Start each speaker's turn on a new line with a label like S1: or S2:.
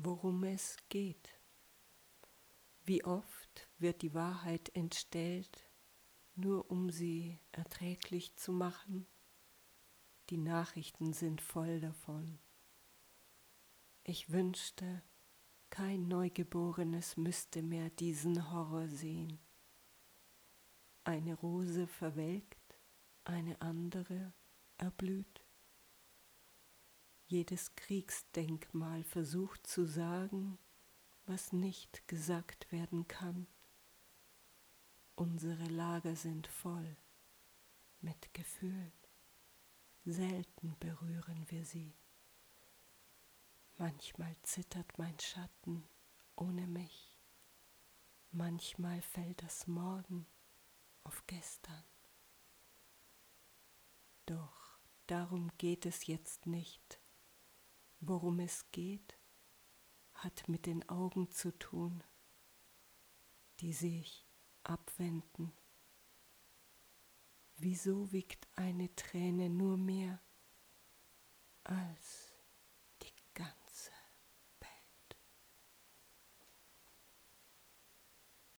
S1: worum es geht. Wie oft wird die Wahrheit entstellt, nur um sie erträglich zu machen? Die Nachrichten sind voll davon. Ich wünschte, kein Neugeborenes müsste mehr diesen Horror sehen. Eine Rose verwelkt, eine andere erblüht. Jedes Kriegsdenkmal versucht zu sagen, was nicht gesagt werden kann. Unsere Lager sind voll mit Gefühlen. Selten berühren wir sie. Manchmal zittert mein Schatten ohne mich. Manchmal fällt das Morgen auf gestern. Doch darum geht es jetzt nicht. Worum es geht, hat mit den Augen zu tun, die sich abwenden. Wieso wiegt eine Träne nur mehr als